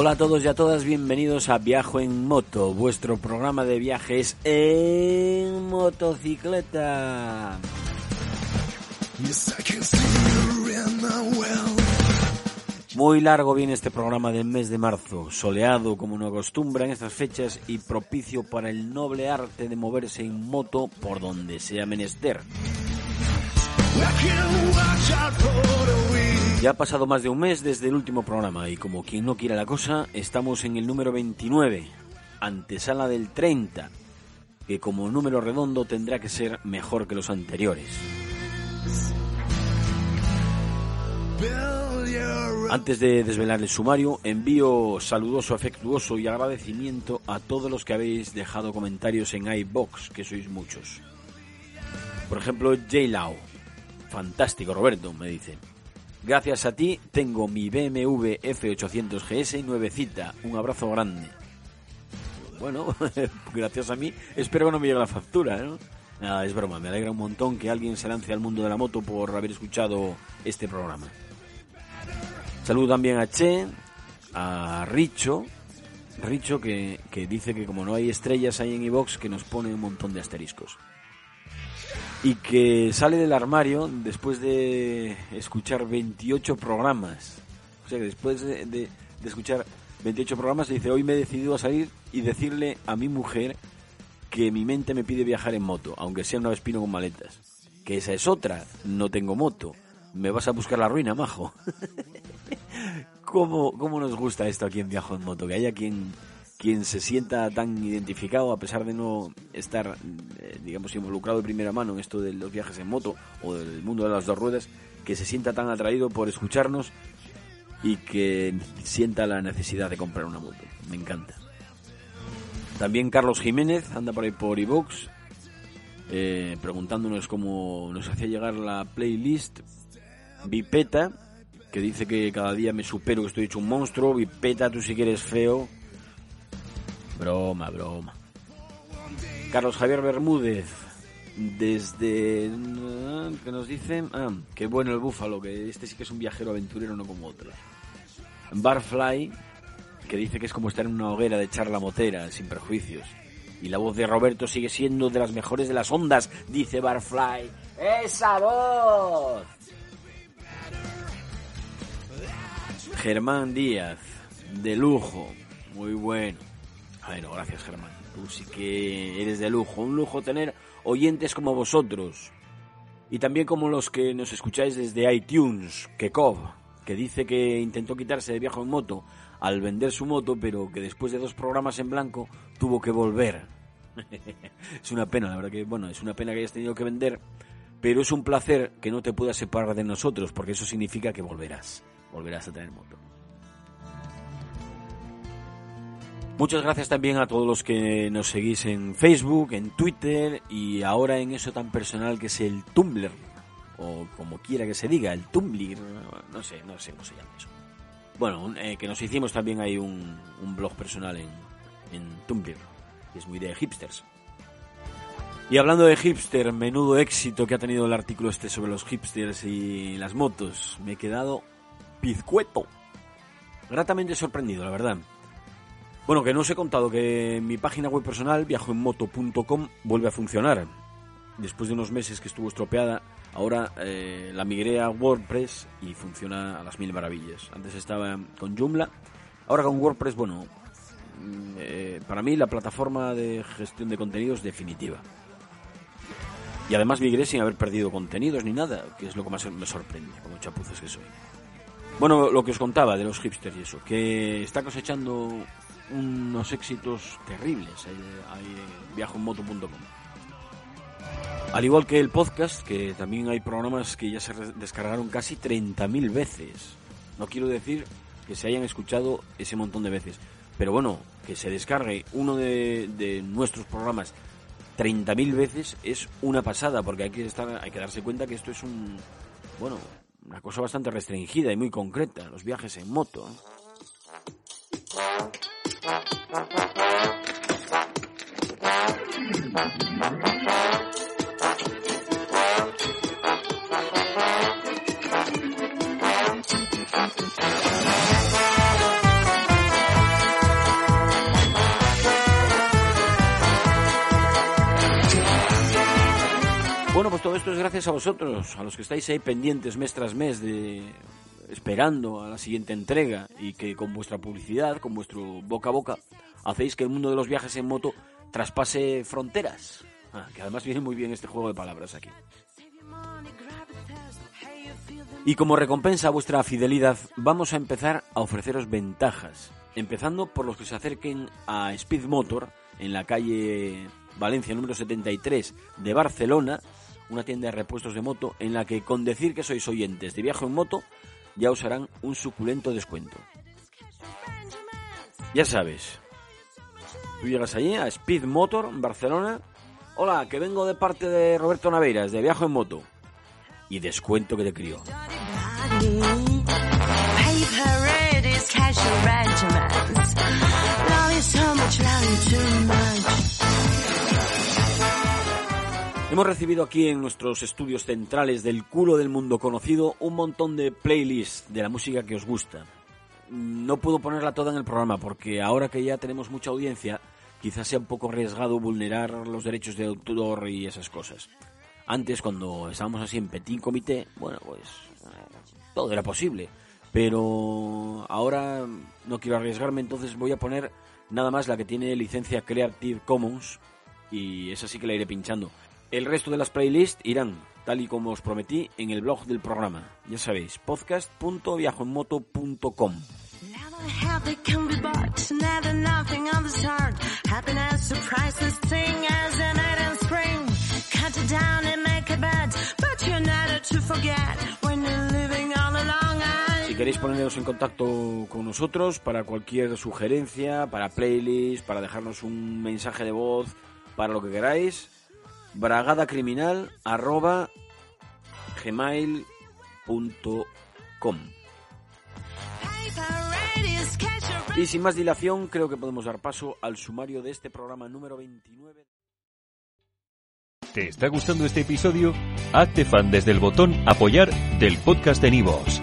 Hola a todos y a todas, bienvenidos a Viajo en Moto, vuestro programa de viajes en motocicleta. Muy largo viene este programa del mes de marzo, soleado como no acostumbra en estas fechas y propicio para el noble arte de moverse en moto por donde sea menester. Ya ha pasado más de un mes desde el último programa y como quien no quiera la cosa, estamos en el número 29, antesala del 30, que como número redondo tendrá que ser mejor que los anteriores. Antes de desvelar el sumario, envío saludoso, afectuoso y agradecimiento a todos los que habéis dejado comentarios en iBox, que sois muchos. Por ejemplo, J. Lau. Fantástico, Roberto, me dice. Gracias a ti tengo mi BMW F800 GS nuevecita. Un abrazo grande. Bueno, gracias a mí. Espero que no me llegue la factura, ¿no? Nada, es broma. Me alegra un montón que alguien se lance al mundo de la moto por haber escuchado este programa. Saludo también a Che, a Richo. Richo que, que dice que como no hay estrellas ahí en iVox que nos pone un montón de asteriscos y que sale del armario después de escuchar 28 programas. O sea, que después de, de, escuchar 28 programas dice, hoy me he decidido a salir y decirle a mi mujer que mi mente me pide viajar en moto, aunque sea una vespino con maletas. Que esa es otra, no tengo moto. Me vas a buscar la ruina, majo. ¿Cómo, ¿Cómo nos gusta esto aquí en Viajo en Moto? Que haya quien quien se sienta tan identificado a pesar de no estar, digamos, involucrado de primera mano en esto de los viajes en moto o del mundo de las dos ruedas, que se sienta tan atraído por escucharnos y que sienta la necesidad de comprar una moto. Me encanta. También Carlos Jiménez anda por ahí por iVox eh, preguntándonos cómo nos hacía llegar la playlist Vipeta, que dice que cada día me supero, que estoy hecho un monstruo. Vipeta, tú si quieres feo, Broma, broma. Carlos Javier Bermúdez, desde... que nos dicen? Ah, qué bueno el búfalo, que este sí que es un viajero aventurero, no como otros. Barfly, que dice que es como estar en una hoguera de charla motera, sin prejuicios. Y la voz de Roberto sigue siendo de las mejores de las ondas, dice Barfly. ¡Esa voz! Germán Díaz, de lujo, muy bueno. Bueno, gracias Germán. Tú sí que eres de lujo. Un lujo tener oyentes como vosotros. Y también como los que nos escucháis desde iTunes, Kekov, que dice que intentó quitarse de viaje en moto al vender su moto, pero que después de dos programas en blanco tuvo que volver. es una pena, la verdad que, bueno, es una pena que hayas tenido que vender, pero es un placer que no te puedas separar de nosotros, porque eso significa que volverás, volverás a tener moto. Muchas gracias también a todos los que nos seguís en Facebook, en Twitter y ahora en eso tan personal que es el Tumblr, o como quiera que se diga, el Tumblr, no sé, no sé cómo se llama eso. Bueno, eh, que nos hicimos también hay un, blog personal en, Tumblr, es muy de hipsters. Y hablando de hipster, menudo éxito que ha tenido el artículo este sobre los hipsters y las motos. Me he quedado pizcueto. Gratamente sorprendido, la verdad. Bueno, que no os he contado que mi página web personal, viajoenmoto.com, vuelve a funcionar. Después de unos meses que estuvo estropeada, ahora eh, la migré a WordPress y funciona a las mil maravillas. Antes estaba con Joomla, Ahora con WordPress, bueno, mm, eh, para mí la plataforma de gestión de contenidos definitiva. Y además migré sin haber perdido contenidos ni nada, que es lo que más me sorprende, como chapuzas que soy. Bueno, lo que os contaba de los hipsters y eso, que está cosechando unos éxitos terribles ahí, en viajoenmoto.com. Al igual que el podcast, que también hay programas que ya se descargaron casi 30.000 veces. No quiero decir que se hayan escuchado ese montón de veces, pero bueno, que se descargue uno de, nuestros programas 30.000 veces es una pasada, porque hay que, estar, hay que darse cuenta que esto es un, bueno, una cosa bastante restringida y muy concreta, los viajes en moto. Bueno, pues todo esto es gracias a vosotros, a los que estáis ahí pendientes mes tras mes de esperando a la siguiente entrega y que con vuestra publicidad, con vuestro boca a boca, hacéis que el mundo de los viajes en moto traspase fronteras. Ah, que además viene muy bien este juego de palabras aquí. Y como recompensa a vuestra fidelidad, vamos a empezar a ofreceros ventajas, empezando por los que se acerquen a Speed Motor en la calle Valencia número 73 de Barcelona una tienda de repuestos de moto en la que con decir que sois oyentes de viaje en moto ya os harán un suculento descuento. Ya sabes, tú llegas allí a Speed Motor, Barcelona. Hola, que vengo de parte de Roberto Naveiras, de Viaje en Moto. Y descuento que te crió. Hemos recibido aquí en nuestros estudios centrales del culo del mundo conocido un montón de playlists de la música que os gusta. No puedo ponerla toda en el programa porque ahora que ya tenemos mucha audiencia, quizás sea un poco arriesgado vulnerar los derechos de autor y esas cosas. Antes, cuando estábamos así en petit comité, bueno, pues eh, todo era posible. Pero ahora no quiero arriesgarme, entonces voy a poner nada más la que tiene licencia Creative Commons y esa sí que la iré pinchando. El resto de las playlists irán, tal y como os prometí, en el blog del programa. Ya sabéis, podcast.viajoenmoto.com. Si queréis poneros en contacto con nosotros para cualquier sugerencia, para playlist, para dejarnos un mensaje de voz, para lo que queráis, bragadacriminal arroba gmail.com Y sin más dilación, creo que podemos dar paso al sumario de este programa número 29. ¿Te está gustando este episodio? Hazte fan desde el botón apoyar del podcast de Nivos.